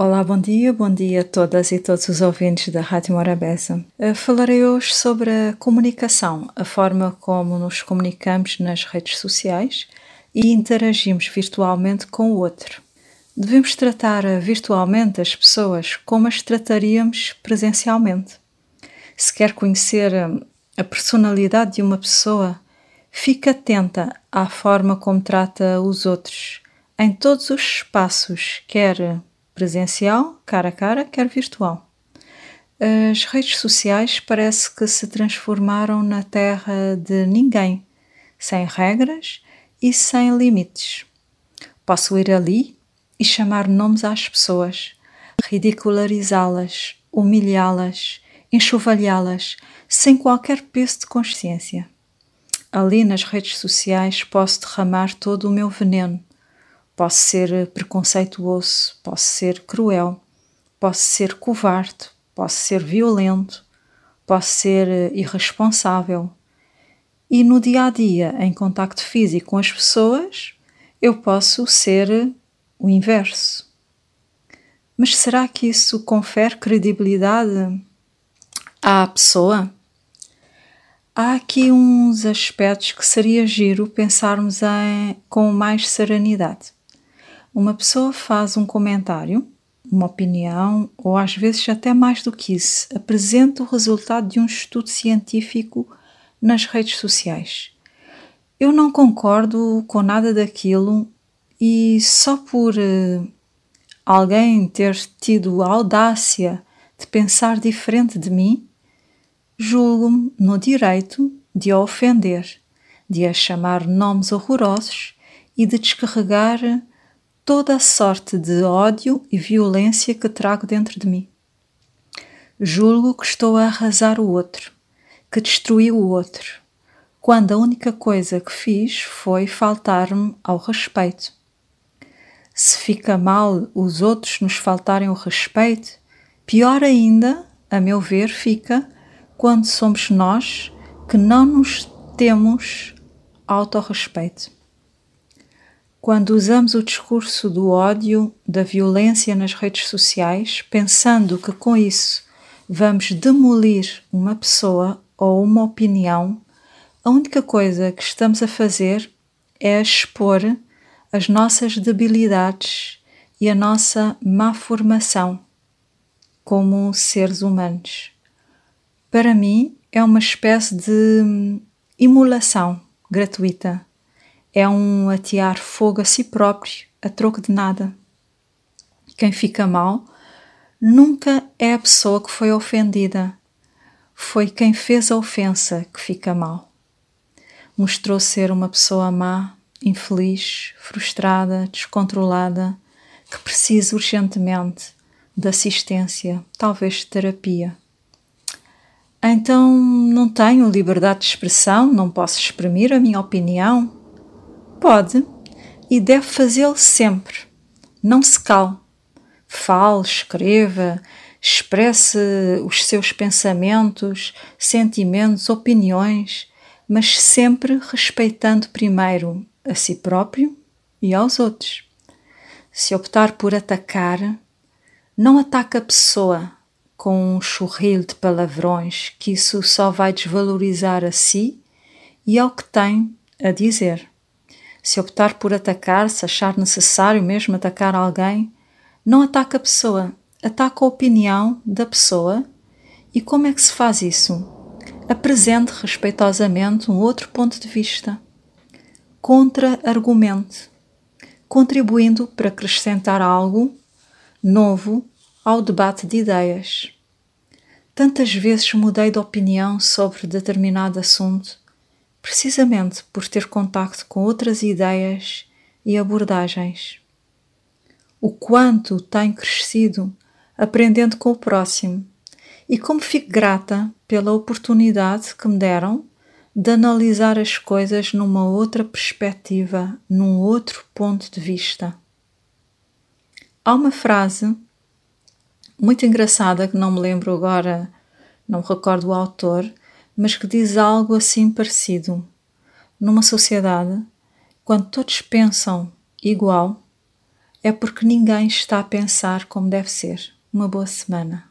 Olá, bom dia, bom dia a todas e todos os ouvintes da Rádio Morabeza. Eh, falarei hoje sobre a comunicação, a forma como nos comunicamos nas redes sociais e interagimos virtualmente com o outro. Devemos tratar virtualmente as pessoas como as trataríamos presencialmente. Se quer conhecer eh, a personalidade de uma pessoa, fique atenta à forma como trata os outros, em todos os espaços, quer presencial, cara a cara, quer virtual. As redes sociais parece que se transformaram na terra de ninguém, sem regras e sem limites. Posso ir ali e chamar nomes às pessoas, ridicularizá-las, humilhá-las, enxovalhá-las, sem qualquer peso de consciência. Ali nas redes sociais posso derramar todo o meu veneno, Posso ser preconceituoso, posso ser cruel, posso ser covarde, posso ser violento, posso ser irresponsável. E no dia a dia, em contacto físico com as pessoas, eu posso ser o inverso. Mas será que isso confere credibilidade à pessoa? Há aqui uns aspectos que seria giro pensarmos em, com mais serenidade. Uma pessoa faz um comentário, uma opinião, ou às vezes até mais do que isso, apresenta o resultado de um estudo científico nas redes sociais. Eu não concordo com nada daquilo e só por uh, alguém ter tido a audácia de pensar diferente de mim, julgo-me no direito de a ofender, de a chamar nomes horrorosos e de descarregar toda a sorte de ódio e violência que trago dentro de mim. Julgo que estou a arrasar o outro, que destruí o outro, quando a única coisa que fiz foi faltar-me ao respeito. Se fica mal os outros nos faltarem o respeito, pior ainda, a meu ver, fica quando somos nós que não nos temos autorrespeito. Quando usamos o discurso do ódio, da violência nas redes sociais, pensando que com isso vamos demolir uma pessoa ou uma opinião, a única coisa que estamos a fazer é expor as nossas debilidades e a nossa má formação como seres humanos. Para mim, é uma espécie de imolação gratuita é um atear fogo a si próprio a troco de nada. Quem fica mal nunca é a pessoa que foi ofendida, foi quem fez a ofensa que fica mal. Mostrou ser uma pessoa má, infeliz, frustrada, descontrolada, que precisa urgentemente de assistência, talvez de terapia. Então não tenho liberdade de expressão, não posso exprimir a minha opinião, Pode e deve fazê-lo sempre. Não se cale. Fale, escreva, expresse os seus pensamentos, sentimentos, opiniões, mas sempre respeitando primeiro a si próprio e aos outros. Se optar por atacar, não ataque a pessoa com um churrilho de palavrões, que isso só vai desvalorizar a si e ao que tem a dizer. Se optar por atacar, se achar necessário mesmo atacar alguém, não ataca a pessoa, ataca a opinião da pessoa. E como é que se faz isso? Apresente respeitosamente um outro ponto de vista. Contra-argumente, contribuindo para acrescentar algo novo ao debate de ideias. Tantas vezes mudei de opinião sobre determinado assunto precisamente por ter contacto com outras ideias e abordagens. O quanto tenho crescido aprendendo com o próximo e como fico grata pela oportunidade que me deram de analisar as coisas numa outra perspectiva, num outro ponto de vista. Há uma frase muito engraçada que não me lembro agora, não me recordo o autor, mas que diz algo assim parecido. Numa sociedade, quando todos pensam igual, é porque ninguém está a pensar como deve ser. Uma boa semana.